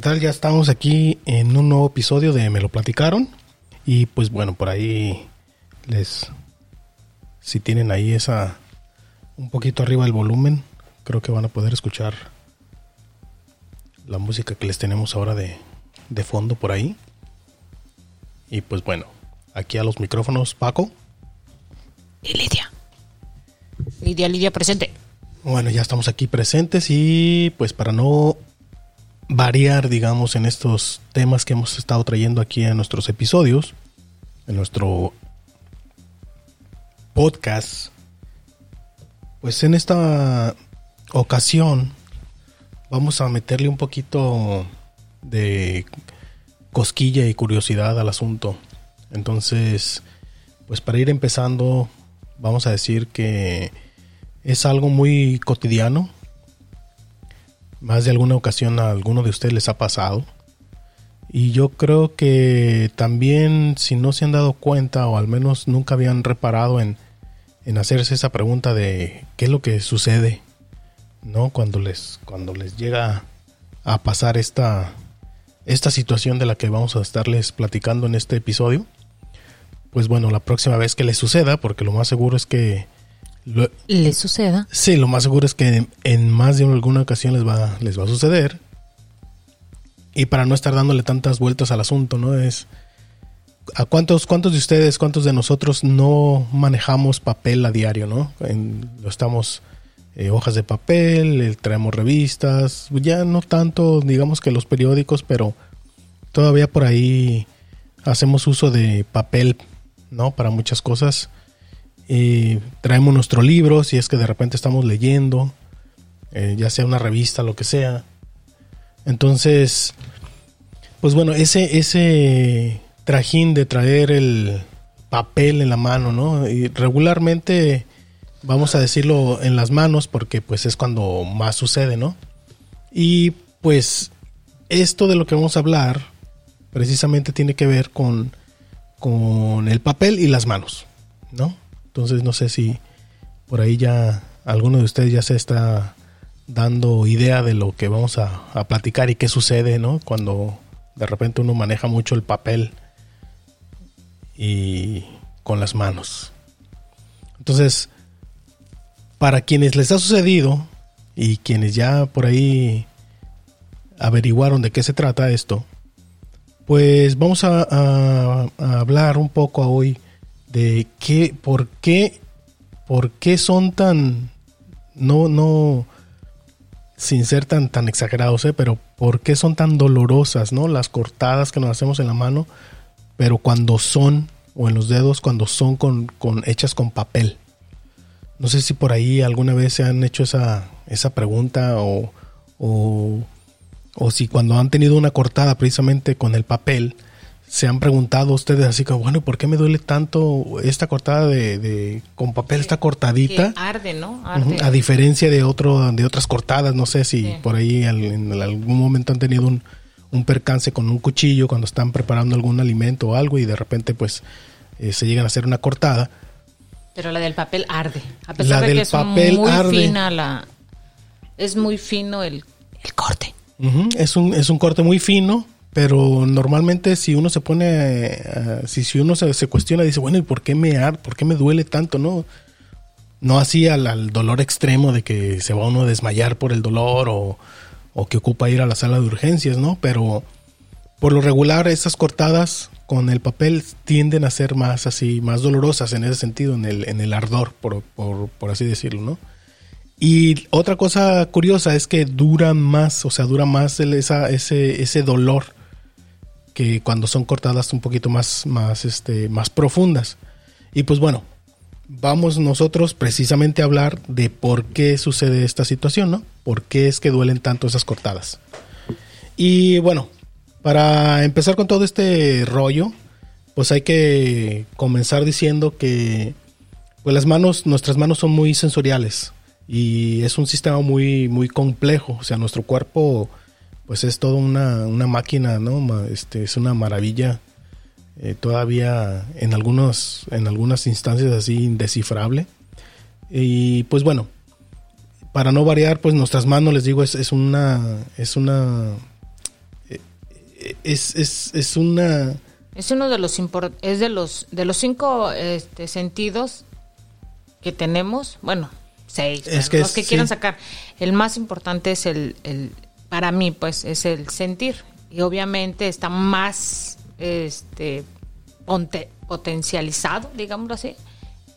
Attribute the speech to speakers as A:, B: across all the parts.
A: Hola, ¿qué tal? Ya estamos aquí en un nuevo episodio de Me lo platicaron. Y pues bueno, por ahí les... Si tienen ahí esa... Un poquito arriba el volumen, creo que van a poder escuchar la música que les tenemos ahora de, de fondo por ahí. Y pues bueno, aquí a los micrófonos Paco.
B: Y Lidia. Lidia, Lidia presente.
A: Bueno, ya estamos aquí presentes y pues para no variar, digamos, en estos temas que hemos estado trayendo aquí en nuestros episodios, en nuestro podcast, pues en esta ocasión vamos a meterle un poquito de cosquilla y curiosidad al asunto. Entonces, pues para ir empezando, vamos a decir que es algo muy cotidiano. Más de alguna ocasión a alguno de ustedes les ha pasado. Y yo creo que también si no se han dado cuenta o al menos nunca habían reparado en, en hacerse esa pregunta de qué es lo que sucede, ¿no? Cuando les, cuando les llega a pasar esta, esta situación de la que vamos a estarles platicando en este episodio. Pues bueno, la próxima vez que les suceda, porque lo más seguro es que
B: le suceda.
A: Sí, lo más seguro es que en, más de alguna ocasión les va, les va a suceder. Y para no estar dándole tantas vueltas al asunto, ¿no? Es. ¿A cuántos, cuántos de ustedes, cuántos de nosotros no manejamos papel a diario, ¿no? lo estamos. Eh, hojas de papel, eh, traemos revistas, ya no tanto, digamos que los periódicos, pero todavía por ahí hacemos uso de papel, ¿no? Para muchas cosas traemos nuestro libro, si es que de repente estamos leyendo, eh, ya sea una revista, lo que sea. Entonces, pues bueno, ese, ese trajín de traer el papel en la mano, ¿no? Y regularmente, vamos a decirlo en las manos, porque pues es cuando más sucede, ¿no? Y pues esto de lo que vamos a hablar, precisamente tiene que ver con, con el papel y las manos, ¿no? Entonces no sé si por ahí ya alguno de ustedes ya se está dando idea de lo que vamos a, platicar y qué sucede, ¿no? Cuando de repente uno maneja mucho el papel y con las manos. Entonces, para quienes les ha sucedido y quienes ya por ahí averiguaron de qué se trata esto, pues vamos a, a hablar un poco hoy de qué, por qué, por qué son tan, no, no, sin ser tan, tan exagerados, ¿eh? pero por qué son tan dolorosas, ¿no? Las cortadas que nos hacemos en la mano, pero cuando son, o en los dedos, cuando son con, con hechas con papel. No sé si por ahí alguna vez se han hecho esa, esa pregunta o, o, o si cuando han tenido una cortada precisamente con el papel, se han preguntado ustedes así como, bueno, ¿por qué me duele tanto esta cortada de, con papel, esta cortadita?
B: arde, ¿no?
A: A diferencia de otro, de otras cortadas, no sé si por ahí en algún momento han tenido un, percance con un cuchillo cuando están preparando algún alimento o algo y de repente pues eh, se llegan a hacer una cortada.
B: Pero la del papel arde. A pesar de que es muy fina la... Es muy fino el, corte.
A: es, un, es un corte muy fino, pero normalmente si uno se pone, eh, si, si uno se, cuestiona, dice, bueno, ¿y por qué me por qué me duele tanto? No, no así al, dolor extremo de que se va uno a desmayar por el dolor o, o que ocupa ir a la sala de urgencias, ¿no? Pero por lo regular esas cortadas con el papel tienden a ser más así, más dolorosas en ese sentido, en el, en el ardor, por, por, por así decirlo, ¿no? Y otra cosa curiosa es que dura más, o sea, dura más el, esa, ese, ese dolor cuando son cortadas un poquito más, más, este, más profundas. Y pues bueno, vamos nosotros precisamente a hablar de por qué sucede esta situación, ¿no? ¿Por qué es que duelen tanto esas cortadas? Y bueno, para empezar con todo este rollo, pues hay que comenzar diciendo que pues las manos, nuestras manos son muy sensoriales y es un sistema muy, muy complejo. O sea, nuestro cuerpo pues es toda una, máquina, ¿no? Este, es una maravilla. Eh, todavía en algunos, en algunas instancias así indescifrable. Y pues bueno, para no variar, pues nuestras manos, les digo, es, es una, es una, es, es, es una...
B: Es uno de los es de los de los cinco este, sentidos que tenemos, bueno, seis, los que quieran sacar. El más importante es el, el, para mí, pues, es el sentir. Y obviamente está más este potencializado, digámoslo así,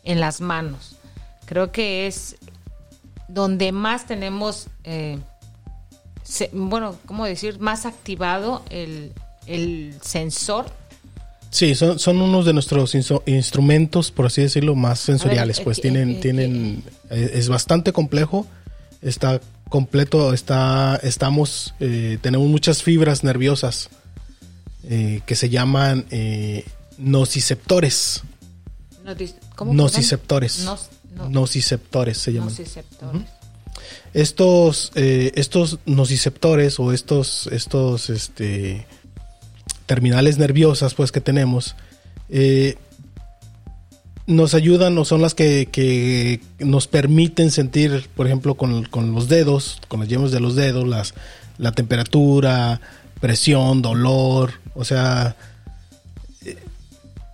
B: en las manos. Creo que es donde más tenemos, eh, bueno, ¿cómo decir? Más activado el, el sensor.
A: Sí, son, son unos de nuestros instrumentos, por así decirlo, más sensoriales. pues tienen, tienen, eh, es bastante complejo, está completo, está, estamos, eh, tenemos muchas fibras nerviosas que se llaman nociceptores. ¿Cómo nociceptores. Nociceptores se llaman. Estos, eh, estos nociceptores o estos, estos este, terminales nerviosas pues que tenemos eh, nos ayudan o son las que, nos permiten sentir, por ejemplo, con, los dedos, con las yemas de los dedos, las, la temperatura, presión, dolor, o sea,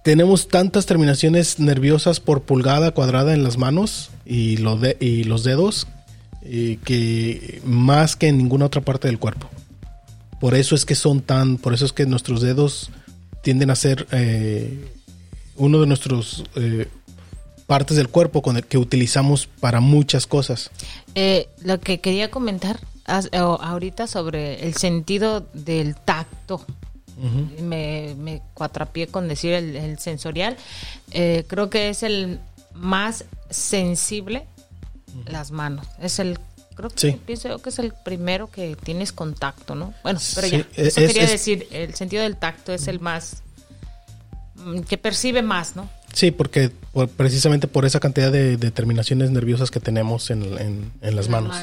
A: tenemos tantas terminaciones nerviosas por pulgada cuadrada en las manos y, y los dedos eh, que más que en ninguna otra parte del cuerpo. Por eso es que son tan, por eso es que nuestros dedos tienden a ser eh, uno de nuestros eh, partes del cuerpo con el que utilizamos para muchas cosas.
B: lo que quería comentar ahorita sobre el sentido del tacto me, me cuatrapié con decir el, sensorial. Eh, creo que es el más sensible las manos. Es el creo que pienso que es el primero que tienes contacto, ¿no? Bueno, pero ya, eso quería decir, el sentido del tacto es el más que percibe más, ¿no?
A: Sí, porque precisamente por esa cantidad de, terminaciones nerviosas que tenemos en, las manos.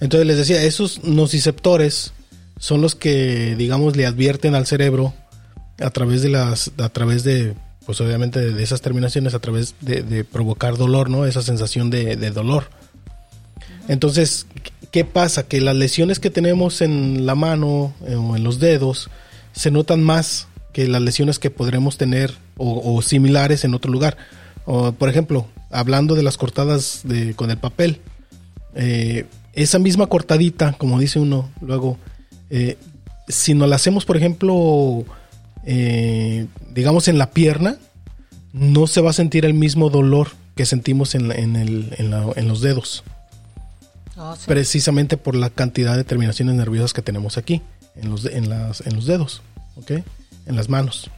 A: Entonces les decía, esos nociceptores son los que, digamos, le advierten al cerebro a través de las, a través de, pues obviamente de esas terminaciones, a través de, provocar dolor, ¿no? Esa sensación de, dolor. Entonces, ¿qué pasa? Que las lesiones que tenemos en la mano eh, o en los dedos se notan más que las lesiones que podremos tener o, similares en otro lugar. O, por ejemplo, hablando de las cortadas de, con el papel, eh, esa misma cortadita, como dice uno, luego eh, si nos la hacemos, por ejemplo, eh, digamos en la pierna, no se va a sentir el mismo dolor que sentimos en, los dedos. Ah, Precisamente por la cantidad de terminaciones nerviosas que tenemos aquí, en los, en los dedos, En las manos.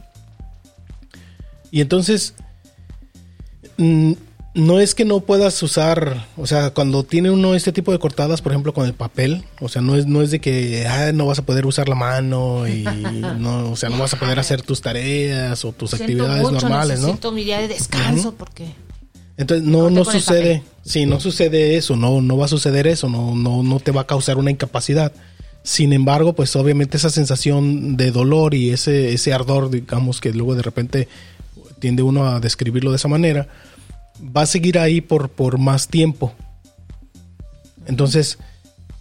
A: Y entonces, mm, no es que no puedas usar, o sea, cuando tiene uno este tipo de cortadas, por ejemplo, con el papel, o sea, no es, no es de que ah, no vas a poder usar la mano y no, o sea, no vas a poder hacer tus tareas o tus actividades normales, ¿no?
B: Necesito mi día de descanso porque
A: entonces no, no sucede, sí, no sucede eso, no, no va a suceder eso, no, no, no te va a causar una incapacidad. Sin embargo, pues obviamente esa sensación de dolor y ese, ese ardor, digamos, que luego de repente tiende uno a describirlo de esa manera, va a seguir ahí por, por más tiempo. Entonces,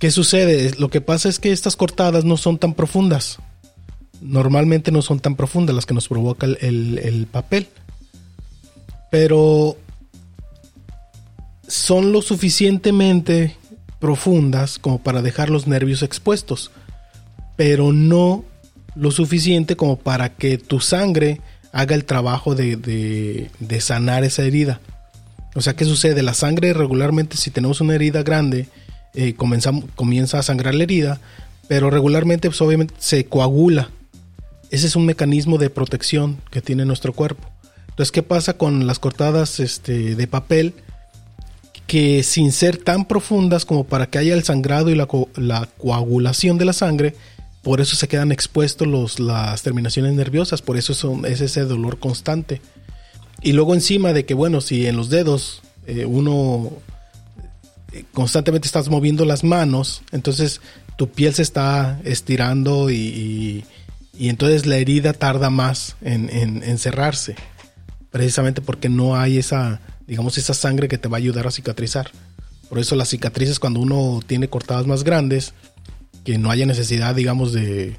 A: ¿qué sucede? Lo que pasa es que estas cortadas no son tan profundas. Normalmente no son tan profundas las que nos provoca el, papel. Pero son lo suficientemente profundas como para dejar los nervios expuestos. Pero no lo suficiente como para que tu sangre haga el trabajo de, de sanar esa herida. O sea, ¿qué sucede? La sangre regularmente, si tenemos una herida grande, eh, comienza a sangrar la herida, pero regularmente, pues, obviamente, se coagula. Ese es un mecanismo de protección que tiene nuestro cuerpo. Entonces, ¿qué pasa con las cortadas este, de papel? Que sin ser tan profundas como para que haya el sangrado y la, coagulación de la sangre, por eso se quedan expuestos los, las terminaciones nerviosas, por eso es ese dolor constante. Y luego encima de que, bueno, si en los dedos eh, uno eh, constantemente estás moviendo las manos, entonces tu piel se está estirando y, y, entonces la herida tarda más en, en, cerrarse, precisamente porque no hay esa, digamos, esa sangre que te va a ayudar a cicatrizar. Por eso las cicatrices cuando uno tiene cortadas más grandes, que no haya necesidad, digamos, de,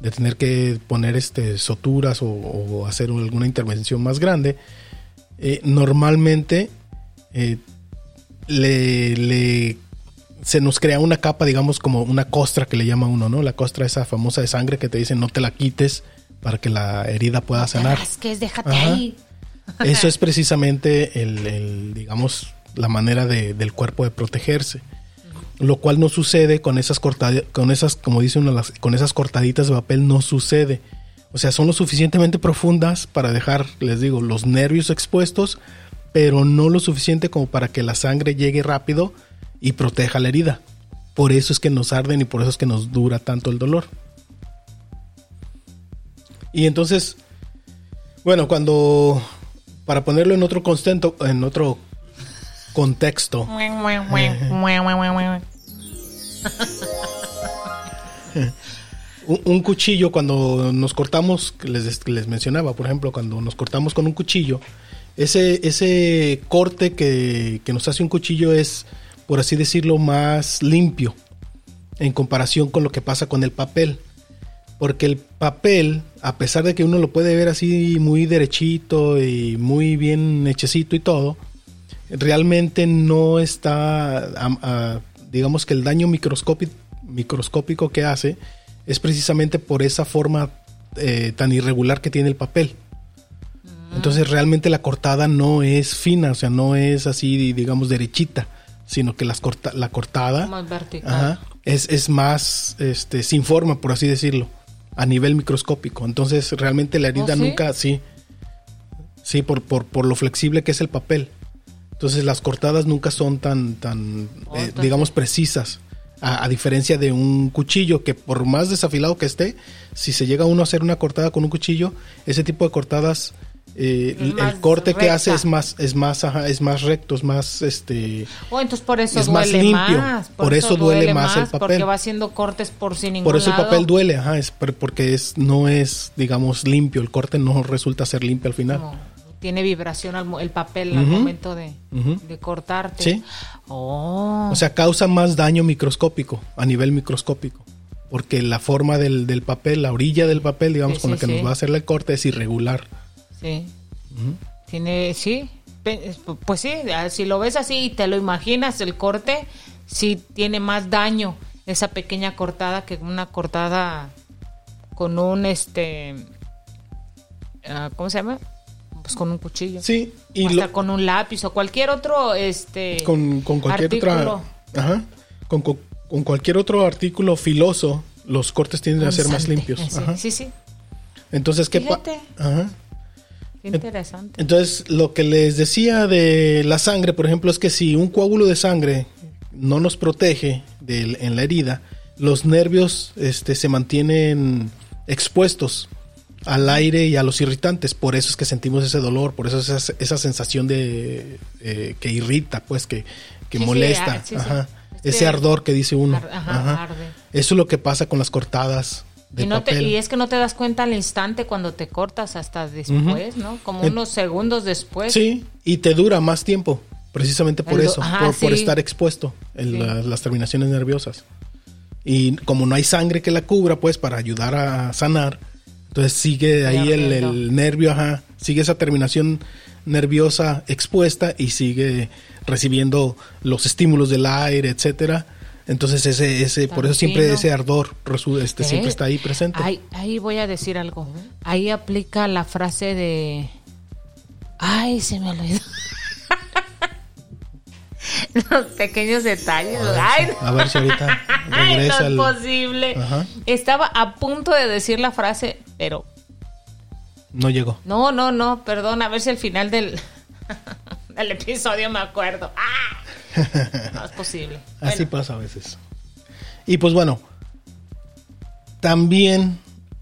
A: de tener que poner este soturas o, o hacer alguna intervención más grande, eh, normalmente eh, le, le- se nos crea una capa, digamos, como una costra que le llama uno, ¿no? La costra esa famosa de sangre que te dicen no te la quites para que la herida pueda sanar.
B: que es déjate
A: Ajá.
B: ahí.
A: Eso es precisamente el, digamos, la manera de- del cuerpo de protegerse. Lo cual no sucede con esas cortadas, con esas, como dice uno, las- con esas cortaditas de papel no sucede. O sea, son lo suficientemente profundas para dejar, les digo, los nervios expuestos, pero no lo suficiente como para que la sangre llegue rápido y proteja la herida. Por eso es que nos arden y por eso es que nos dura tanto el dolor. Y entonces, bueno, cuando para ponerlo en otro contexto, en otro contexto, un, un cuchillo cuando nos cortamos, les, les mencionaba, por ejemplo, cuando nos cortamos con un cuchillo, ese, ese corte que, que nos hace un cuchillo es, por así decirlo, más limpio en comparación con lo que pasa con el papel. Porque el papel, a pesar de que uno lo puede ver así muy derechito y muy bien hechecito y todo, realmente no está, a- digamos que el daño microscópico, microscópico que hace es precisamente por esa forma eh, tan irregular que tiene el papel. Entonces realmente la cortada no es fina, o sea, no es así, digamos, derechita, sino que las corta- la cortada
B: Más vertical.
A: ajá, es, es más este, sin forma, por así decirlo, a nivel microscópico. Entonces realmente la herida
B: ¿Oh, sí?
A: nunca, sí, sí, por, por, por lo flexible que es el papel. Entonces las cortadas nunca son tan, tan
B: Oh,
A: eh, digamos, precisas. A, a diferencia de un cuchillo que por más desafilado que esté, si se llega uno a hacer una cortada con un cuchillo, ese tipo de cortadas, eh, el corte que hace es más, es más, ajá, es más recto, es más, este,
B: Oh, entonces por eso
A: Es
B: duele
A: más limpio.
B: más.
A: Por eso duele más el
B: Porque
A: papel.
B: va haciendo cortes por sin ningún
A: Por eso el papel duele, ajá, es por- porque es, no es, digamos, limpio. El corte no resulta ser limpio al final.
B: Tiene vibración al el papel al momento de, de cortarte.
A: Sí.
B: Oh.
A: O sea, causa más daño microscópico, a nivel microscópico. Porque la forma del, del papel, la orilla del papel, digamos,
B: Sí,
A: con
B: sí,
A: la que
B: sí.
A: nos va a hacer el corte es irregular.
B: Sí. Tiene, sí. Pues sí, si lo ves así y te lo imaginas, el corte sí tiene más daño esa pequeña cortada que una cortada con un este ah, ¿cómo se llama? Pues con un cuchillo.
A: Sí,
B: y
A: y
B: hasta
A: lo-
B: con un lápiz o cualquier otro este
A: con, con cualquier
B: artículo.
A: otra. Ajá. Con, con- con cualquier otro artículo filoso, los cortes tienden a ser más limpios.
B: Sí,
A: Ajá.
B: sí, sí.
A: Entonces, ¿qué pa-
B: Fíjate.
A: Ajá.
B: Qué interesante.
A: Entonces, lo que les decía de la sangre, por ejemplo, es que si un coágulo de sangre no nos protege en la herida, los nervios este, se mantienen expuestos al aire y a los irritantes. Por eso es que sentimos ese dolor, por eso es esa, esa sensación de eh, que irrita, pues que, que
B: Sí,
A: molesta.
B: ah, sí, sí.
A: Ajá.
B: Es que-
A: Ese ardor que dice uno.
B: Ar- ajá,
A: Ajá.
B: arde.
A: Eso es lo que pasa con las cortadas de
B: Y, no te- y es que no te das cuenta al instante cuando te cortas hasta después, ¿no? Como
A: En-
B: unos segundos después.
A: Sí, y te dura más tiempo, precisamente por
B: El
A: eso,
B: ajá,
A: por, estar expuesto en
B: Sí.
A: la- las terminaciones nerviosas. Y como no hay sangre que la cubra, pues para ayudar a sanar, entonces sigue ahí el nervio, ajá, sigue esa terminación nerviosa expuesta y sigue recibiendo los estímulos del aire, etcétera. Entonces ese, ese, por eso siempre
B: fino.
A: ese ardor este,
B: ¿Eh?
A: siempre está ahí presente.
B: Ahí, ahí voy a decir algo. Ahí aplica la frase de... Ay, se me olvidó. Los pequeños detalles. Ay, no.
A: A ver si ahorita
B: Ay, no es posible.
A: Ajá.
B: Estaba a punto de decir la frase, pero
A: No llegó.
B: no, no, no, perdón, a ver si al final del, del episodio me acuerdo. ¡Ah! No es posible.
A: Así
B: Bueno,
A: pasa a veces. Y pues bueno, también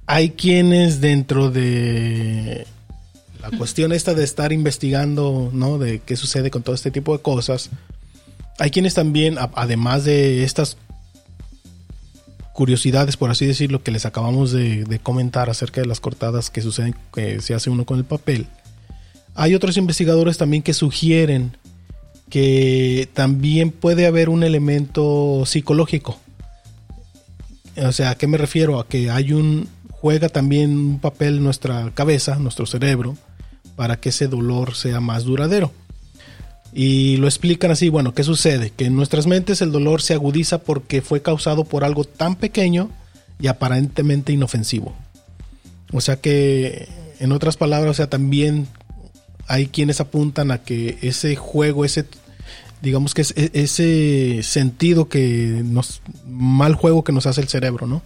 A: hay quienes dentro de la cuestión esta de estar investigando, ¿no? De qué sucede con todo este tipo de cosas. Hay quienes también, además de estas curiosidades, por así decirlo, que les acabamos de, de comentar acerca de las cortadas que suceden, que se hace uno con el papel, hay otros investigadores también que sugieren que también puede haber un elemento psicológico. O sea, ¿a qué me refiero? A que hay un juega también un papel nuestra cabeza, nuestro cerebro, para que ese dolor sea más duradero. Y lo explican así, bueno, ¿qué sucede? Que en nuestras mentes el dolor se agudiza porque fue causado por algo tan pequeño y aparentemente inofensivo. O sea que, en otras palabras, o sea, también hay quienes apuntan a que ese juego, ese, digamos que es e, ese sentido que nos, mal juego que nos hace el cerebro, ¿no?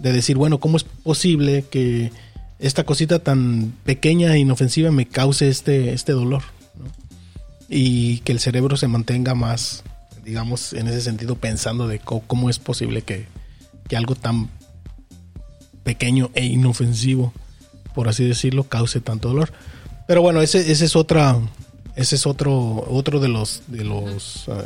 A: De decir, bueno, ¿cómo es posible que esta cosita tan pequeña e inofensiva me cause este, este dolor? Y que el cerebro se mantenga más, digamos, en ese sentido, pensando de cómo, es posible que, que algo tan pequeño e inofensivo, por así decirlo, cause tanto dolor. Pero bueno, ese, ese es otra, ese es otro, otro de los, de los, ah,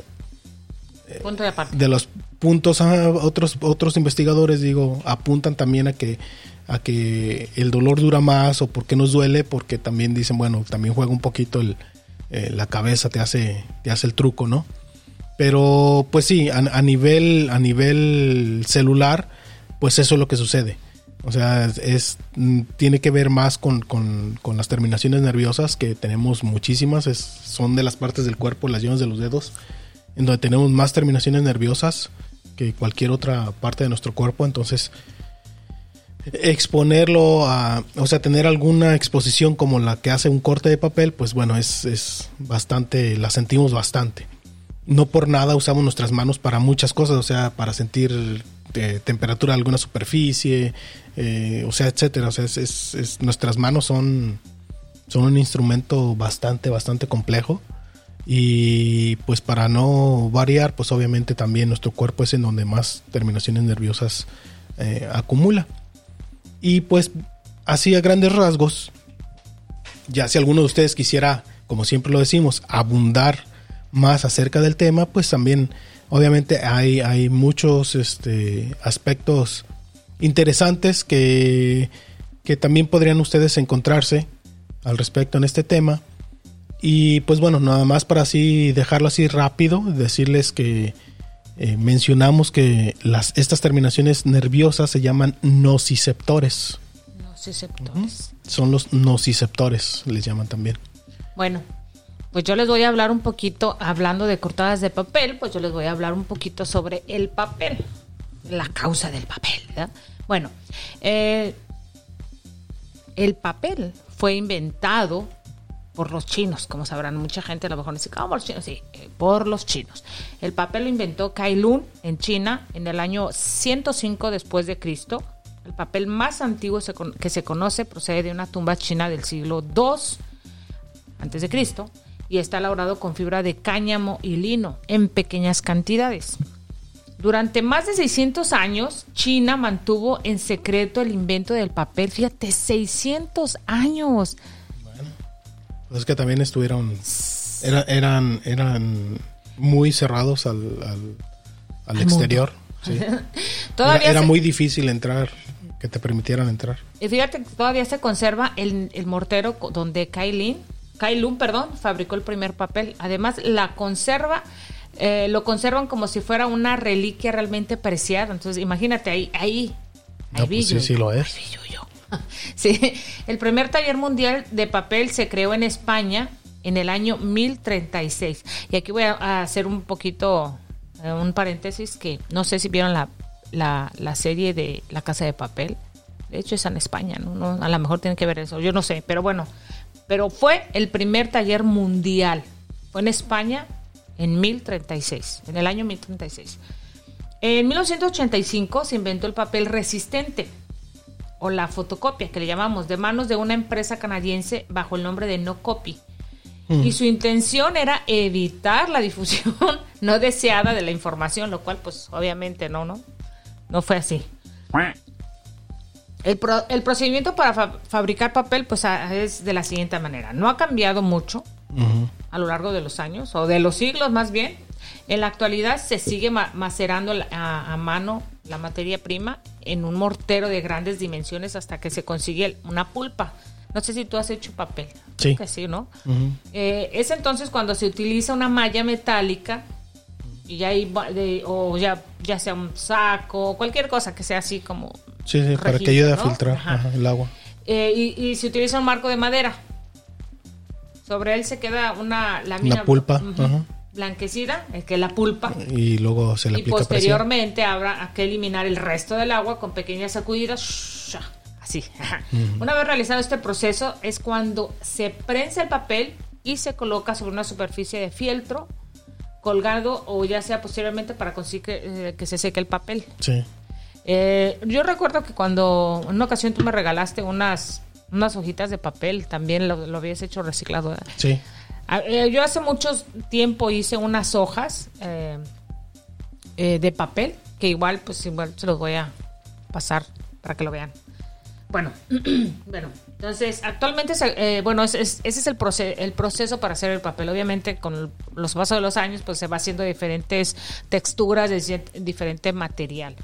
A: de, los puntos. otros, otros investigadores, digo, apuntan también a que, a que el dolor dura más o por qué nos duele, porque también dicen, bueno, también juega un poquito el, eh, la cabeza, te hace, te hace el truco, ¿no? Pero, pues sí, a, a nivel, a nivel celular, pues eso es lo que sucede o sea, es, mm, tiene que ver más con, las terminaciones nerviosas, que tenemos muchísimas, son de las partes del cuerpo, las yemas de los dedos, en donde tenemos más terminaciones nerviosas que cualquier otra parte de nuestro cuerpo. Entonces, exponerlo a, o sea, tener alguna exposición como la que hace un corte de papel, pues bueno, es, es bastante, la sentimos bastante. No por nada usamos nuestras manos para muchas cosas, o sea, para sentir temperatura de alguna superficie, eh, o sea, etcétera. O sea, es, nuestras manos son, son un instrumento bastante, bastante complejo. Y pues para no variar, pues obviamente también nuestro cuerpo es en donde más terminaciones nerviosas eh, acumula. Y pues así a grandes rasgos, ya si alguno de ustedes quisiera, como siempre lo decimos, abundar más acerca del tema, pues también obviamente hay, hay muchos este, aspectos interesantes que, que también podrían ustedes encontrarse al respecto en este tema. Y pues bueno, nada más para así dejarlo así rápido, decirles que eh, mencionamos que las, estas terminaciones nerviosas se llaman nociceptores. Nociceptores. Son los nociceptores, les llaman también.
B: Bueno, pues yo les voy a hablar un poquito, hablando de cortadas de papel, pues yo les voy a hablar un poquito sobre el papel, la causa del papel. Bueno, eh, el papel fue inventado por los chinos, como sabrán, mucha gente a lo mejor dice, ¿cómo los chinos? Sí, eh, por los chinos. El papel lo inventó Kai Lun en China en el año 105 después de Cristo. El papel más antiguo que se conoce procede de una tumba china del siglo II antes de Cristo y está elaborado con fibra de cáñamo y lino en pequeñas cantidades. Durante más de 600 años, China mantuvo en secreto el invento del papel. Fíjate, 600 años.
A: Bueno, pues es que también estuvieron, eran, eran muy cerrados al, exterior. todavía era, muy difícil entrar, que te permitieran entrar.
B: Y fíjate, todavía se conserva el, el mortero donde Kailin Kai Lun, perdón, fabricó el primer papel. Además, la conserva, eh, lo conservan como si fuera una reliquia realmente preciada. Entonces, imagínate, ahí, ahí,
A: ahí pues sí, sí lo es.
B: sí, el primer taller mundial de papel se creó en España en el año 1036. Y aquí voy a hacer un poquito, eh, un paréntesis, que no sé si vieron la, la, la serie de La Casa de Papel. De hecho, es en España, ¿no? ¿no? A lo mejor tiene que ver eso, yo no sé, pero bueno, pero fue el primer taller mundial. Fue en España en 1036, en el año 1036. En 1985 se inventó el papel resistente o la fotocopia, que le llamamos, de manos de una empresa canadiense bajo el nombre de No Copy. Mm. Y su intención era evitar la difusión no deseada de la información, lo cual pues obviamente no, no, no fue así. El, procedimiento para fabricar papel pues es de la siguiente manera. No ha cambiado mucho a lo largo de los años, o de los siglos más bien. En la actualidad se sigue macerando a, mano la materia prima en un mortero de grandes dimensiones hasta que se consigue una pulpa. No sé si tú has hecho papel.
A: Sí.
B: Que sí, ¿no? Eh, es entonces cuando se utiliza una malla metálica y ya o ya, ya sea un saco, cualquier cosa que sea así como
A: Sí, sí, para que ayude a
B: ¿no?
A: filtrar
B: Ajá.
A: ajá, el agua.
B: Eh, y, y se utiliza un marco de madera. Sobre él se queda una lámina
A: Una pulpa, ajá.
B: blanquecida, es que es la pulpa.
A: Y luego se le
B: Y
A: aplica presión.
B: posteriormente habrá que eliminar el resto del agua con pequeñas sacudidas. Así. Una vez realizado este proceso es cuando se prensa el papel y se coloca sobre una superficie de fieltro colgado o ya sea posteriormente para conseguir que, eh, que se seque el papel.
A: Sí.
B: Eh, yo recuerdo que cuando en una ocasión tú me regalaste unas, unas hojitas de papel, también lo, lo habías hecho reciclado. ¿verdad?
A: Sí.
B: Ah, eh, yo hace mucho tiempo hice unas hojas eh, eh, de papel, que igual, pues igual se los voy a pasar para que lo vean. Bueno, bueno, entonces actualmente, eh, bueno, es- es- ese es el, proce- el proceso para hacer el papel. Obviamente con los pasos de los años, pues se va haciendo diferentes texturas, de diferente material.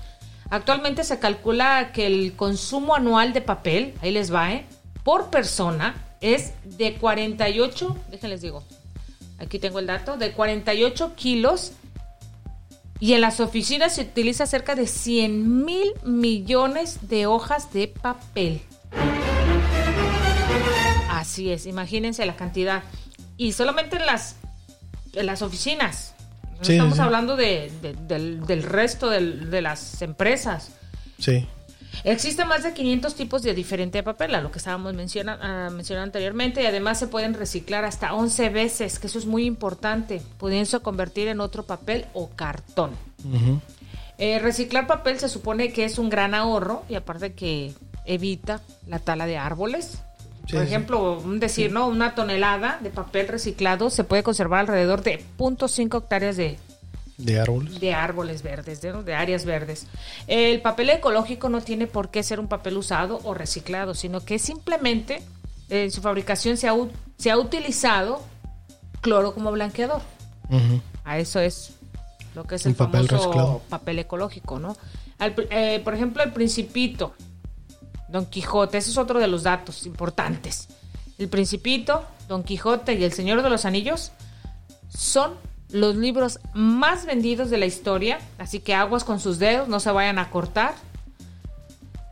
B: Actualmente se calcula que el consumo anual de papel, ahí les va, ¿eh? por persona es de 48, déjenles digo, aquí tengo el dato, de 48 kilos y en las oficinas se utiliza cerca de 100 mil millones de hojas de papel. Así es, imagínense la cantidad. Y solamente en las, en las oficinas. No
A: Sí,
B: estamos
A: sí.
B: hablando de- de- del, del resto del- de las empresas.
A: Sí.
B: Existen más de 500 tipos de diferente papel, a lo que estábamos menciona- mencionando anteriormente, y además se pueden reciclar hasta 11 veces, que eso es muy importante, pudiéndose convertir en otro papel o cartón. Eh, reciclar papel se supone que es un gran ahorro y aparte que evita la tala de árboles.
A: Sí,
B: Por ejemplo, un decir, ¿no? Una tonelada de papel reciclado se puede conservar alrededor de 0.5 hectáreas de,
A: De árboles.
B: de árboles verdes, de, de áreas verdes. El papel ecológico no tiene por qué ser un papel usado o reciclado, sino que simplemente en su fabricación se ha, se ha utilizado cloro como blanqueador. A eso es lo que es el
A: papel
B: famoso
A: reciclado.
B: papel ecológico, ¿no? Al eh, por ejemplo, el Principito, Don Quijote, ese es otro de los datos importantes. El Principito, Don Quijote y El Señor de los Anillos son los libros más vendidos de la historia, así que aguas con sus dedos, no se vayan a cortar.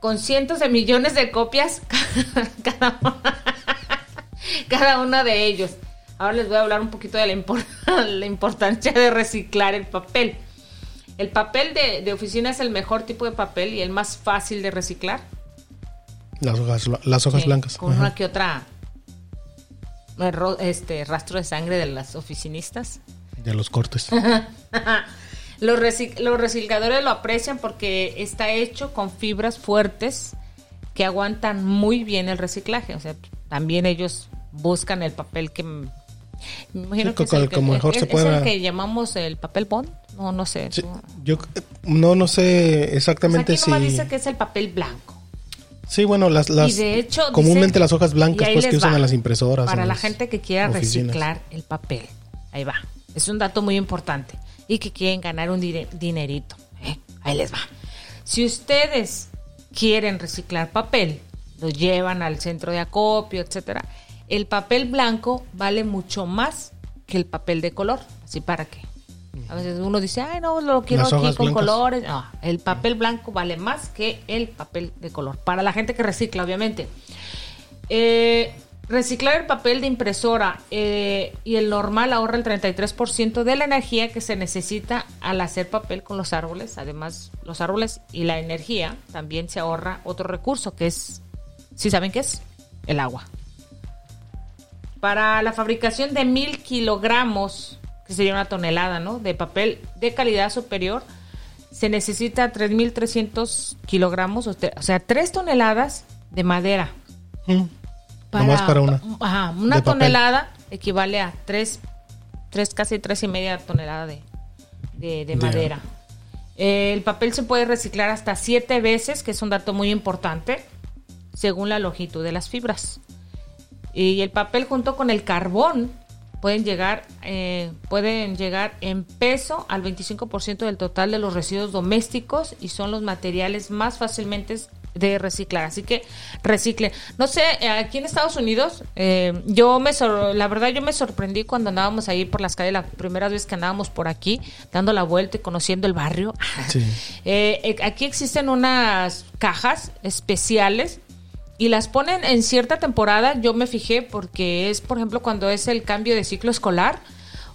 B: Con cientos de millones de copias cada uno de ellos. Ahora les voy a hablar un poquito de la, impor- la importancia de reciclar el papel. El papel de oficina es el mejor tipo de papel y el más fácil de reciclar.
A: Las hojas, las hojas
B: Sí,
A: blancas.
B: Con
A: Ajá.
B: una que otra eh, este rastro de sangre de las oficinistas.
A: De los cortes.
B: los, los recicladores lo aprecian porque está hecho con fibras fuertes que aguantan muy bien el reciclaje. O sea, también ellos buscan el papel que... Me imagino
A: Sí,
B: que es el
A: el
B: que,
A: que mejor
B: es-
A: se pueda-
B: el que llamamos el papel bond. No, no sé.
A: Sí, yo no, no sé
B: Pues
A: exactamente
B: aquí nomás
A: si.
B: dice que es el papel blanco.
A: Sí, bueno, las, las
B: y de hecho
A: comúnmente
B: dice-
A: las hojas blancas pues que usan en las impresoras.
B: Para la gente que quiera
A: oficinas.
B: reciclar el papel. Ahí va. Es un dato muy importante. Y que quieren ganar un dinerito. ¿eh? Ahí les va. Si ustedes quieren reciclar papel, lo llevan al centro de acopio, etcétera. El papel blanco vale mucho más que el papel de color. Así para qué. A veces uno dice, ay, no, lo quiero
A: Las
B: aquí con
A: blancas.
B: colores. No, el papel blanco vale más que el papel de color. Para la gente que recicla, obviamente. Eh, reciclar el papel de impresora eh, y el normal ahorra el 33% de la energía que se necesita al hacer papel con los árboles. Además, los árboles y la energía también se ahorra otro recurso que es, ¿sí saben qué es? El agua. Para la fabricación de mil kilogramos, que sería una tonelada, ¿no? De papel de calidad superior, se necesita 3.300 kilogramos, o sea, 3 toneladas de madera.
A: Mm. Nomás para una.
B: Ajá, una
A: papel.
B: tonelada equivale a 3, tres, casi 3 y media tonelada de, de- de
A: De-
B: madera. Eh, el papel se puede reciclar hasta 7 veces, que es un dato muy importante, según la longitud de las fibras. Y el papel junto con el carbón pueden llegar, eh, pueden llegar en peso al 25% del total de los residuos domésticos y son los materiales más fácilmente de reciclar. Así que recicle. No sé, eh, aquí en Estados Unidos, eh, yo me la verdad yo me sorprendí cuando andábamos ahí por las calles, la primera vez que andábamos por aquí, dando la vuelta y conociendo el barrio. Eh, aquí existen unas cajas especiales y las ponen en cierta temporada. Yo me fijé porque es, por ejemplo, cuando es el cambio de ciclo escolar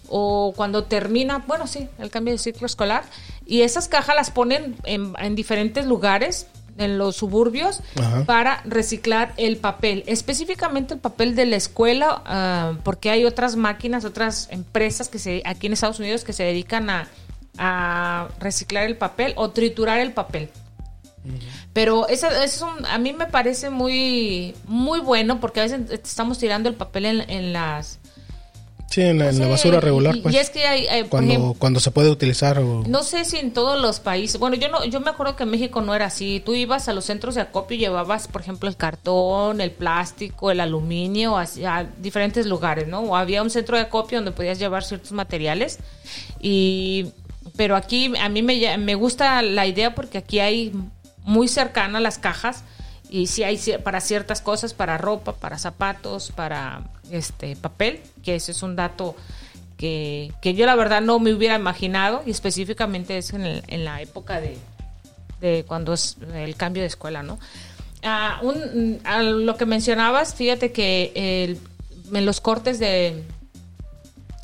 B: o cuando termina, bueno, sí, el cambio de ciclo escolar. Y esas cajas las ponen en, en diferentes lugares en los suburbios para reciclar el papel, específicamente el papel de la escuela, ah, porque hay otras máquinas, otras empresas que se aquí en Estados Unidos que se dedican a, reciclar el papel o triturar el papel. Pero eso, eso, a mí me parece muy muy bueno porque a veces estamos tirando el papel en las
A: Sí, en la, basura regular,
B: y, pues. es que hay,
A: cuando, cuando se puede utilizar.
B: No sé si en todos los países. Bueno, yo no, yo me acuerdo que en México no era así. Tú ibas a los centros de acopio y llevabas, por ejemplo, el cartón, el plástico, el aluminio, a diferentes lugares, ¿no? O había un centro de acopio donde podías llevar ciertos materiales. Y, pero aquí a mí me, me gusta la idea porque aquí hay muy cercana las cajas y si hay para ciertas cosas, para ropa, para zapatos, para este papel, que ese es un dato que, yo la verdad no me hubiera imaginado y específicamente es en, la época de, cuando es el cambio de escuela, ¿no? Ah, a lo que mencionabas, fíjate que en los cortes de,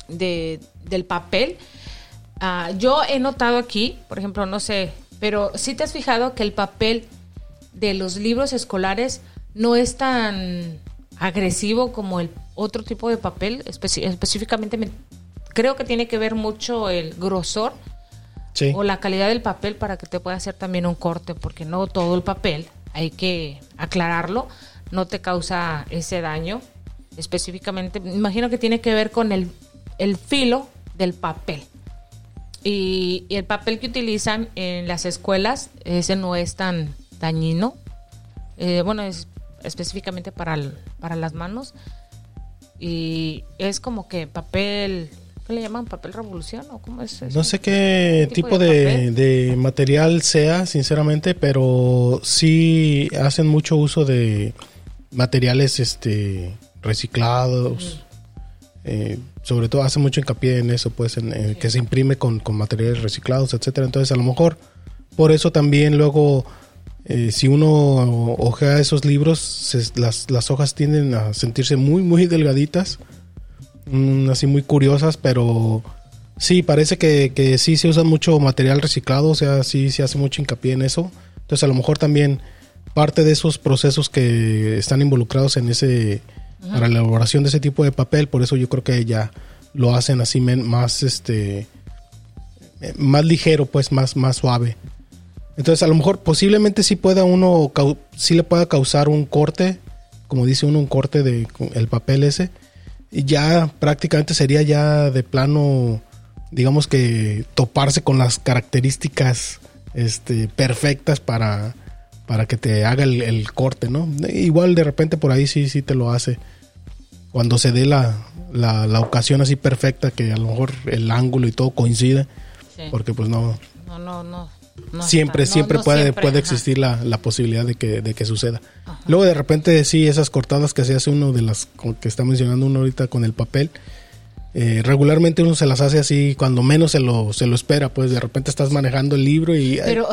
B: de del papel, ah, yo he notado aquí, por ejemplo, no sé, pero si te has fijado que el papel de los libros escolares no es tan agresivo como el otro tipo de papel, específicamente creo que tiene que ver mucho el grosor o la calidad del papel para que te pueda hacer también un corte, porque no todo el papel, hay que aclararlo, no te causa ese daño. Específicamente, imagino que tiene que ver con el, el filo del papel. Y, y, el papel que utilizan en las escuelas, ese no es tan dañino. Eh, bueno, es específicamente para, para las manos. Y es como que papel, ¿qué le llaman? ¿Papel revolución o cómo es
A: No sé qué, tipo, de, de, material sea, sinceramente, pero sí hacen mucho uso de materiales este reciclados. Eh, sobre todo hace mucho hincapié en eso, pues, que se imprime con, con materiales reciclados, etcétera. Entonces, a lo mejor por eso también luego eh, si uno ojea esos libros, las, hojas tienden a sentirse muy, muy delgaditas, mm, así muy curiosas, pero sí, parece que, que, sí se usa mucho material reciclado, o sea, sí se hace mucho hincapié en eso. Entonces, a lo mejor también parte de esos procesos que están involucrados en ese, para la elaboración de ese tipo de papel, por eso yo creo que ya lo hacen así más, este, eh, más ligero, pues, más, más suave. Entonces, a lo mejor posiblemente sí pueda uno, sí le pueda causar un corte, como dice uno, un corte de el papel ese. Y ya prácticamente sería ya de plano, digamos que toparse con las características este, perfectas para, para que te haga el, corte, ¿no? Igual de repente por ahí sí, sí te lo hace. Cuando se dé la, la, ocasión así perfecta, que a lo mejor el ángulo y todo coincide. Porque pues no.
B: No, no, no
A: siempre, siempre puede, puede existir la, posibilidad de que, de que suceda. Luego de repente sí, esas cortadas que se hace uno de las que está mencionando uno ahorita con el papel, eh, regularmente uno se las hace así cuando menos se lo, se lo espera, pues de repente estás manejando el libro y...
B: Pero,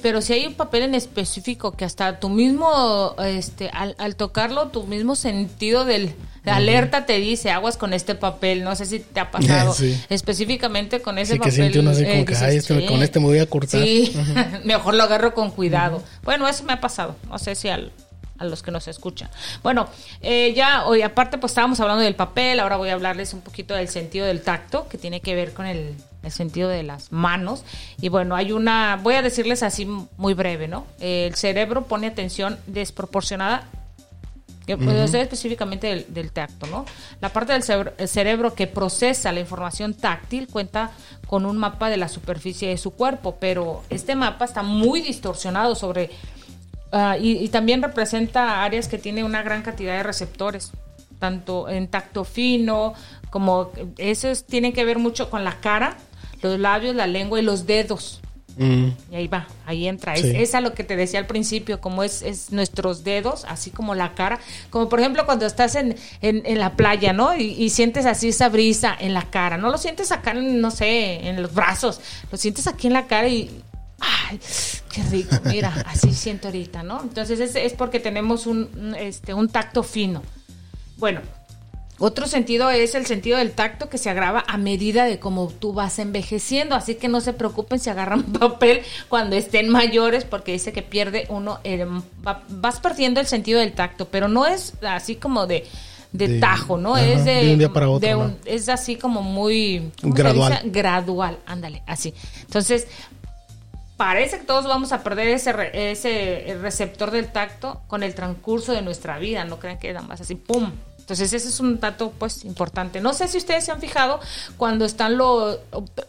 B: pero si hay un papel en específico que hasta tu mismo, este, al, al tocarlo, tu mismo sentido del la alerta te dice aguas con este papel, no sé si te ha pasado específicamente con ese papel.
A: Que siente uno así como eh, que, este, con este me voy a cortar.
B: Sí, mejor lo agarro con cuidado. Bueno, eso me ha pasado, no sé si al, a los que nos escuchan. Bueno, eh, ya hoy aparte pues estábamos hablando del papel, ahora voy a hablarles un poquito del sentido del tacto, que tiene que ver con el, el sentido de las manos. Y bueno, hay una, voy a decirles así muy breve, ¿no? El cerebro pone atención desproporcionada que puede ser específicamente del, tacto, ¿no? La parte del cerebro, que procesa la información táctil cuenta con un mapa de la superficie de su cuerpo, pero este mapa está muy distorsionado sobre ah, y, también representa áreas que tienen una gran cantidad de receptores, tanto en tacto fino como esos tienen que ver mucho con la cara, los labios, la lengua y los dedos.
A: Mm.
B: Y ahí va, ahí entra.
A: Sí.
B: es a lo que te decía al principio, como es, es nuestros dedos, así como la cara. Como por ejemplo cuando estás en, en, en la playa, ¿no? Y, y sientes así esa brisa en la cara. No lo sientes acá, en, no sé, en los brazos. Lo sientes aquí en la cara y... ¡Ay, qué rico! Mira, así siento ahorita, ¿no? Entonces es, es porque tenemos un, este, un tacto fino. Bueno, otro sentido es el sentido del tacto que se agrava a medida de cómo tú vas envejeciendo, así que no se preocupen si agarran papel cuando estén mayores porque dice que pierde uno, va- vas perdiendo el sentido del tacto, pero no es así como de, de,
A: De-
B: tajo, ¿no?
A: ajá,
B: es de,
A: de un día para otro,
B: de
A: ¿no?
B: un- es así como muy ¿cómo se
A: Gradual.
B: dice? gradual, ándale, así. Entonces, parece que todos vamos a perder ese, re- ese receptor del tacto con el transcurso de nuestra vida, no crean que nada más así, ¡pum! Entonces ese es un dato pues importante. No sé si ustedes se han fijado cuando están lo,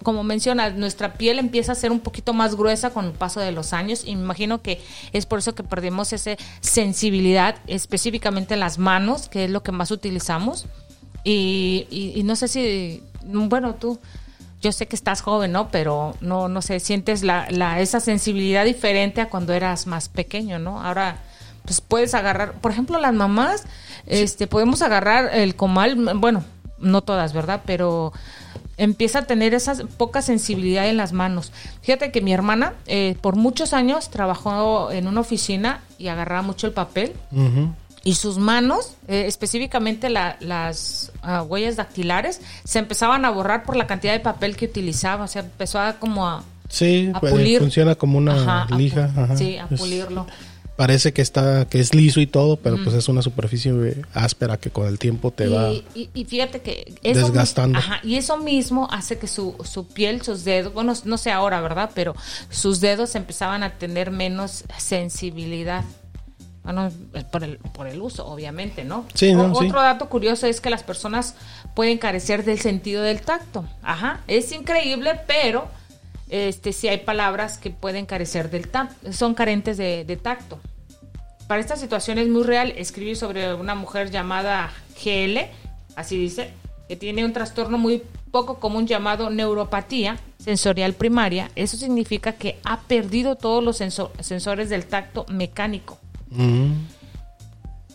B: como mencionas, nuestra piel empieza a ser un poquito más gruesa con el paso de los años y me imagino que es por eso que perdemos esa sensibilidad específicamente en las manos, que es lo que más utilizamos. Y, y- y no sé si, bueno, tú, yo sé que estás joven, ¿no? Pero no, no sé, sientes la, la, esa sensibilidad diferente a cuando eras más pequeño, ¿no? Ahora, pues puedes agarrar, por ejemplo, las mamás, este, podemos agarrar el comal, bueno, no todas, ¿verdad? Pero empieza a tener esa poca sensibilidad en las manos. Fíjate que mi hermana eh, por muchos años trabajó en una oficina y agarraba mucho el papel
A: Ujú.
B: Y sus manos, eh, específicamente la- las ah, huellas dactilares, se empezaban a borrar por la cantidad de papel que utilizaba. O sea, empezó a como a,
A: Sí,
B: a
A: pues,
B: pulir.
A: funciona como una
B: Ajá, a pu-
A: lija. ajá.
B: Sí, a
A: Es-
B: pulirlo.
A: parece que está que es liso y todo, pero pues es una superficie eh, áspera que con el tiempo te va.
B: Y, fíjate que eso,
A: desgastando.
B: Ajá, y eso mismo hace que su, su piel, sus dedos, bueno, no sé ahora, ¿verdad? Pero sus dedos empezaban a tener menos sensibilidad. Bueno, eh, por el, por el uso, obviamente, ¿no?
A: Sí, no,
B: O-
A: sí.
B: Otro dato curioso es que las personas pueden carecer del sentido del tacto. Ajá, es increíble, pero este sí hay palabras que pueden carecer del tacto, son carentes de, de tacto. Para esta situación es muy real escribir sobre una mujer llamada GL, así dice, que tiene un trastorno muy poco común llamado neuropatía sensorial primaria. Eso significa que ha perdido todos los senso- sensores del tacto mecánico.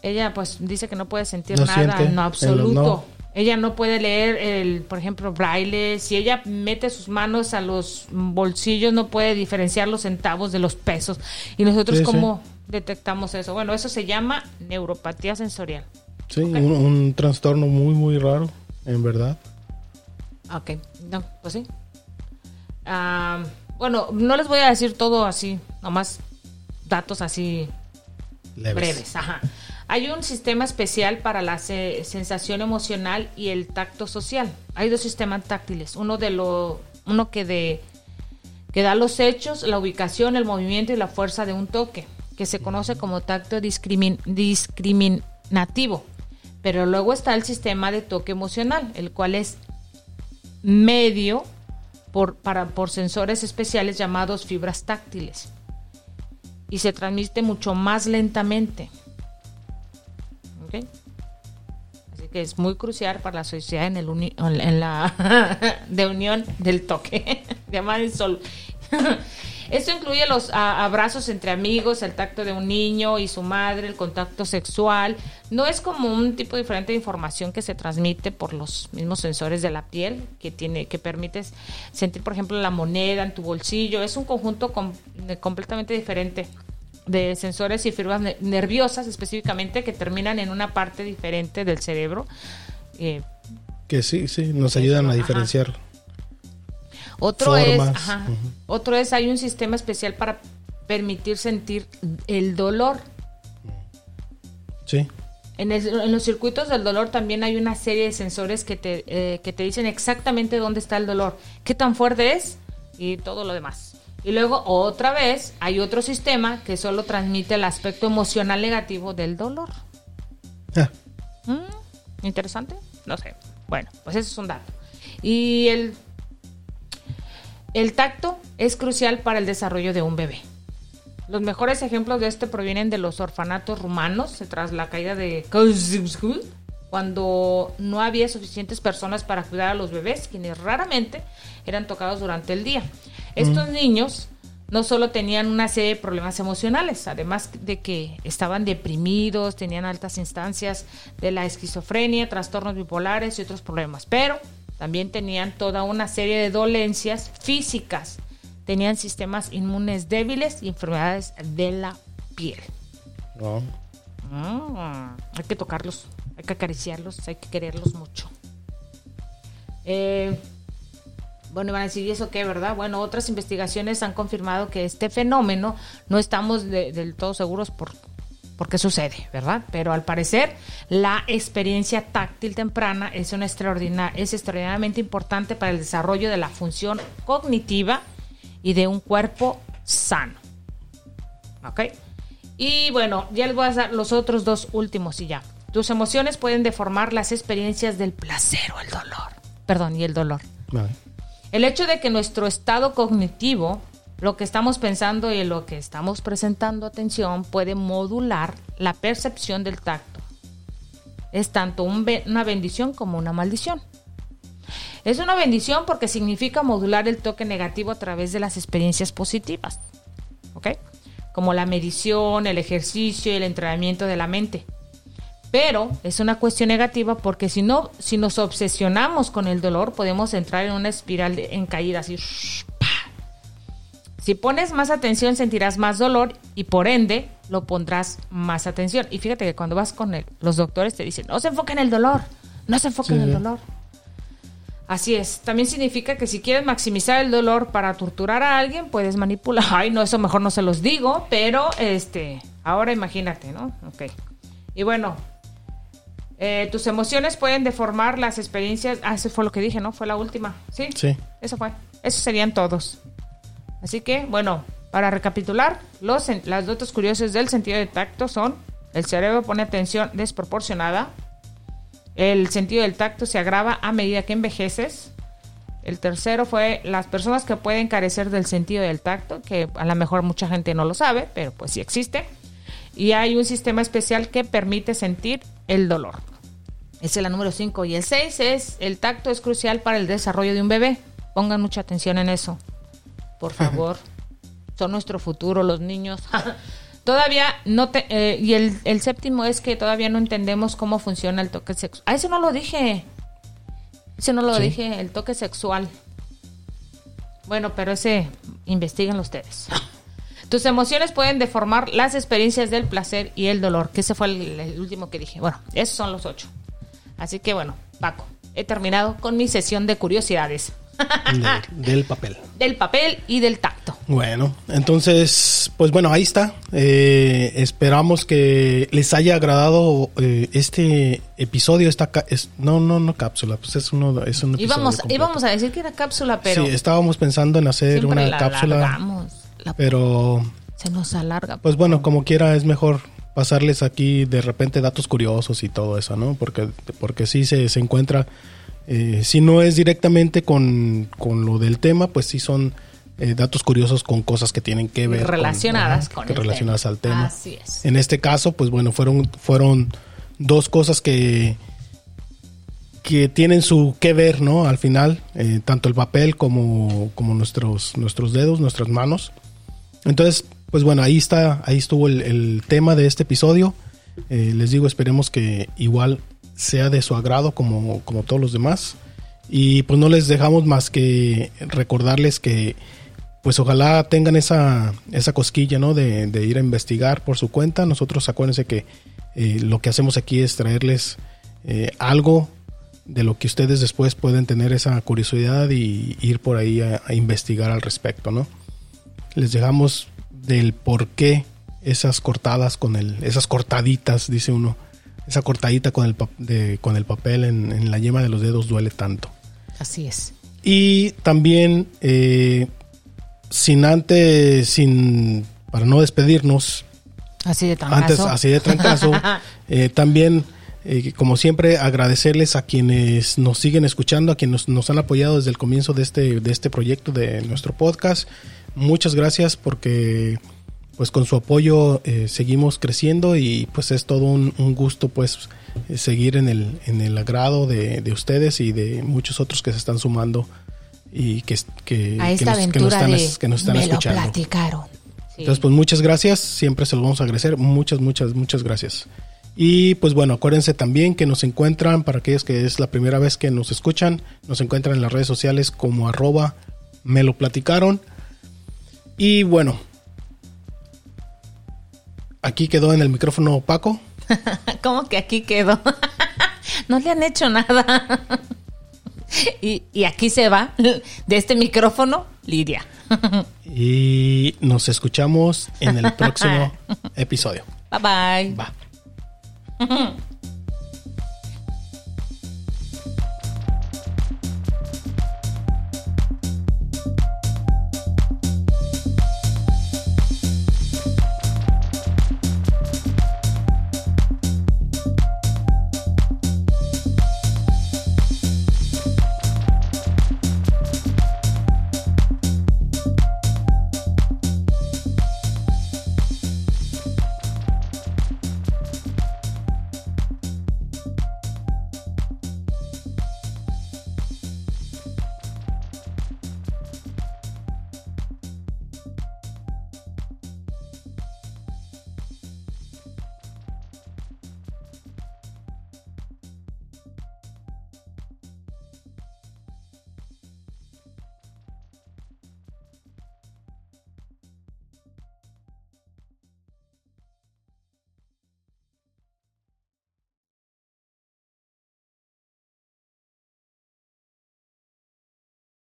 B: Ella pues dice que no puede sentir
A: No
B: nada en absoluto.
A: no.
B: Ella no puede leer el, por ejemplo, braille. Si ella mete sus manos a los bolsillos, no puede diferenciar los centavos de los pesos. Y nosotros
A: Sí,
B: cómo detectamos eso? Bueno, eso se llama neuropatía sensorial.
A: Sí, un, un trastorno muy, muy raro, en verdad.
B: Ok, no, pues sí. Ah, bueno, no les voy a decir todo así, nomás datos así Breves. Hay un sistema especial para la se- sensación emocional y el tacto social. Hay dos sistemas táctiles. Uno de lo, uno que de que da los hechos, la ubicación, el movimiento y la fuerza de un toque, que se conoce como tacto discrimin- discriminativo. Pero luego está el sistema de toque emocional, el cual es medio por, para, por sensores especiales llamados fibras táctiles y se transmite mucho más lentamente. ¿Ok? Así que es muy crucial para la sociedad en, el uni- en la de unión del toque. Llamada el sol. Esto incluye los a- abrazos entre amigos, el tacto de un niño y su madre, el contacto sexual. No es como un tipo diferente de información que se transmite por los mismos sensores de la piel que tiene que permite sentir, por ejemplo, la moneda en tu bolsillo. Es un conjunto com- completamente diferente de sensores y fibras ne- nerviosas específicamente que terminan en una parte diferente del cerebro. Eh,
A: Que sí, sí, nos ayudan a
B: Ajá. Otro es, ajá, otro es, hay un sistema especial para permitir sentir el dolor.
A: Sí.
B: En, el- en los circuitos del dolor también hay una serie de sensores que te, eh, que te dicen exactamente dónde está el dolor, qué tan fuerte es y todo lo demás. Y luego otra vez hay otro sistema que solo transmite el aspecto emocional negativo del dolor.
A: Ah,
B: Mm, Interesante, no sé. Bueno, pues ese es un dato. Y el, el tacto es crucial para el desarrollo de un bebé. Los mejores ejemplos de este provienen de los orfanatos rumanos tras la caída de Kościuszko, cuando no había suficientes personas para cuidar a los bebés, quienes raramente eran tocados durante el día. Estos niños no solo tenían una serie de problemas emocionales, además de que estaban deprimidos, tenían altas instancias de la esquizofrenia, trastornos bipolares y otros problemas, pero también tenían toda una serie de dolencias físicas, tenían sistemas inmunes débiles y enfermedades de la piel. Ah, hay que tocarlos, hay que acariciarlos, hay que quererlos mucho. Eh, bueno, van a decir, ¿y eso qué, verdad? Bueno, otras investigaciones han confirmado que este fenómeno no estamos del todo seguros por, por qué sucede, ¿verdad? Pero al parecer la experiencia táctil temprana es, una extraordinaria, es extraordinariamente importante para el desarrollo de la función cognitiva y de un cuerpo sano. ¿Ok? Y bueno, ya les voy a dar los otros dos últimos y ya. Tus emociones pueden deformar las experiencias del placer o el dolor. Perdón, y el dolor. Vale. El hecho de que nuestro estado cognitivo, lo que estamos pensando y lo que estamos presentando atención, puede modular la percepción del tacto. Es tanto una bendición como una maldición. Es una bendición porque significa modular el toque negativo a través de las experiencias positivas. ¿Ok? Como la medición, el ejercicio y el entrenamiento de la mente. Pero es una cuestión negativa porque si no, si nos obsesionamos con el dolor, podemos entrar en una espiral de, en caída así. Si pones más atención, sentirás más dolor y por ende lo pondrás más atención. Y fíjate que cuando vas con los doctores te dicen, no se enfoquen en el dolor, no se enfoquen en el dolor. Así es. También significa que si quieres maximizar el dolor para torturar a alguien, puedes manipular. Ay, no, eso mejor no se los digo, pero este, ahora imagínate, ¿no? Ok. Y bueno, eh, tus emociones pueden deformar las experiencias. Ah, eso fue lo que dije, ¿no? Fue la última. ¿Sí?
A: Sí.
B: Eso fue. Esos serían todos. Así que, bueno, para recapitular, los, las datos curiosos del sentido de tacto son: el cerebro pone atención desproporcionada. El sentido del tacto se agrava a medida que envejeces. El tercero fue las personas que pueden carecer del sentido del tacto, que a lo mejor mucha gente no lo sabe, pero pues sí existe. Y hay un sistema especial que permite sentir el dolor. Ese es la número 5. Y el 6 es, el tacto es crucial para el desarrollo de un bebé. Pongan mucha atención en eso. Por favor. Son nuestro futuro, los niños. todavía no te... Eh, y el, séptimo es que todavía no entendemos cómo funciona el toque sexual. Ah, eso no lo dije. Eso no lo dije, el toque sexual. Bueno, pero ese, investiguenlo ustedes. Tus emociones pueden deformar las experiencias del placer y el dolor, que ese fue el, último que dije. Bueno, esos son los ocho. Así que bueno, Paco, he terminado con mi sesión de curiosidades.
A: Del papel.
B: Del papel y del tacto.
A: Bueno, entonces, pues bueno, ahí está. Eh, esperamos que les haya agradado eh, este episodio, esta no, no, no cápsula, pues es uno, es un
B: episodio íbamos, a decir que era cápsula, pero
A: sí, estábamos pensando en hacer una cápsula pero...
B: Se nos alarga.
A: Pues bueno, como quiera es mejor pasarles aquí de repente datos curiosos y todo eso, ¿no? Porque, porque sí se, se encuentra, eh, si no es directamente con, lo del tema, pues sí son eh, datos curiosos con cosas que tienen que ver.
B: Relacionadas con,
A: relacionadas al tema. Así es. En este caso, pues bueno, fueron, fueron dos cosas que que tienen su que ver, ¿no? Al final, eh, tanto el papel como, como nuestros, nuestros dedos, nuestras manos. Entonces, pues bueno, ahí está, ahí estuvo el, tema de este episodio. Les digo, esperemos que igual sea de su agrado como, como todos los demás. Y pues no les dejamos más que recordarles que pues ojalá tengan esa, esa cosquilla, ¿no? De, ir a investigar por su cuenta. Nosotros acuérdense que eh, lo que hacemos aquí es traerles eh, algo de lo que ustedes después pueden tener esa curiosidad y ir por ahí a, a investigar al respecto, ¿no? les dejamos del por qué esas cortadas con el, esas cortaditas, dice uno, esa cortadita con el, con el papel en, la yema de los dedos duele tanto.
B: Así es.
A: Y también, eh, sin antes, sin, para no despedirnos,
B: así de trancazo, antes,
A: así de trancazo eh, también, eh, como siempre, agradecerles a quienes nos siguen escuchando, a quienes nos, nos han apoyado desde el comienzo de este, de este proyecto de nuestro podcast muchas gracias porque pues con su apoyo eh, seguimos creciendo y pues es todo un, gusto pues seguir en el, en el agrado de, ustedes y de muchos otros que se están sumando y que, que,
B: A esta
A: nos, que nos están,
B: de
A: que nos están
B: me
A: escuchando.
B: lo platicaron. Sí.
A: Entonces, pues muchas gracias, siempre se lo vamos a agradecer, muchas, muchas, muchas gracias. Y pues bueno, acuérdense también que nos encuentran, para aquellos que es la primera vez que nos escuchan, nos encuentran en las redes sociales como arroba me lo platicaron. Y bueno, aquí quedó en el micrófono Paco.
B: ¿Cómo que aquí quedó? no le han hecho nada. y, y aquí se va de este micrófono, Lidia.
A: Y nos escuchamos en el próximo episodio.
B: Bye bye.
A: Va.